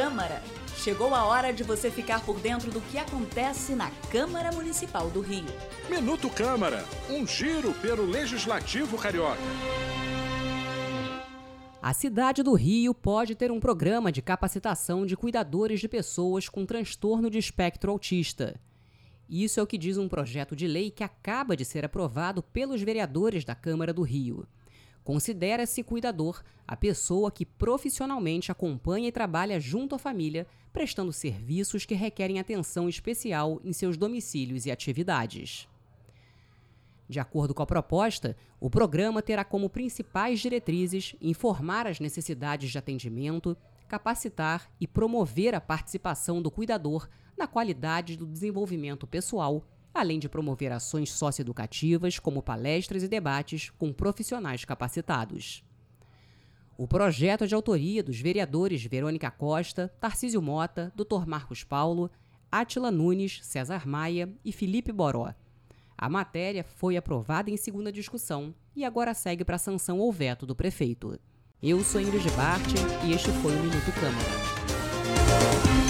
Câmara. Chegou a hora de você ficar por dentro do que acontece na Câmara Municipal do Rio. Minuto Câmara, um giro pelo Legislativo Carioca. A cidade do Rio pode ter um programa de capacitação de cuidadores de pessoas com transtorno de espectro autista. Isso é o que diz um projeto de lei que acaba de ser aprovado pelos vereadores da Câmara do Rio. Considera-se cuidador a pessoa que profissionalmente acompanha e trabalha junto à família, prestando serviços que requerem atenção especial em seus domicílios e atividades. De acordo com a proposta, o programa terá como principais diretrizes informar as necessidades de atendimento, capacitar e promover a participação do cuidador na qualidade do desenvolvimento pessoal além de promover ações socioeducativas, como palestras e debates com profissionais capacitados. O projeto é de autoria dos vereadores Verônica Costa, Tarcísio Mota, Dr. Marcos Paulo, Átila Nunes, César Maia e Felipe Boró. A matéria foi aprovada em segunda discussão e agora segue para a sanção ou veto do prefeito. Eu sou Ingrid Bart e este foi o Minuto Câmara.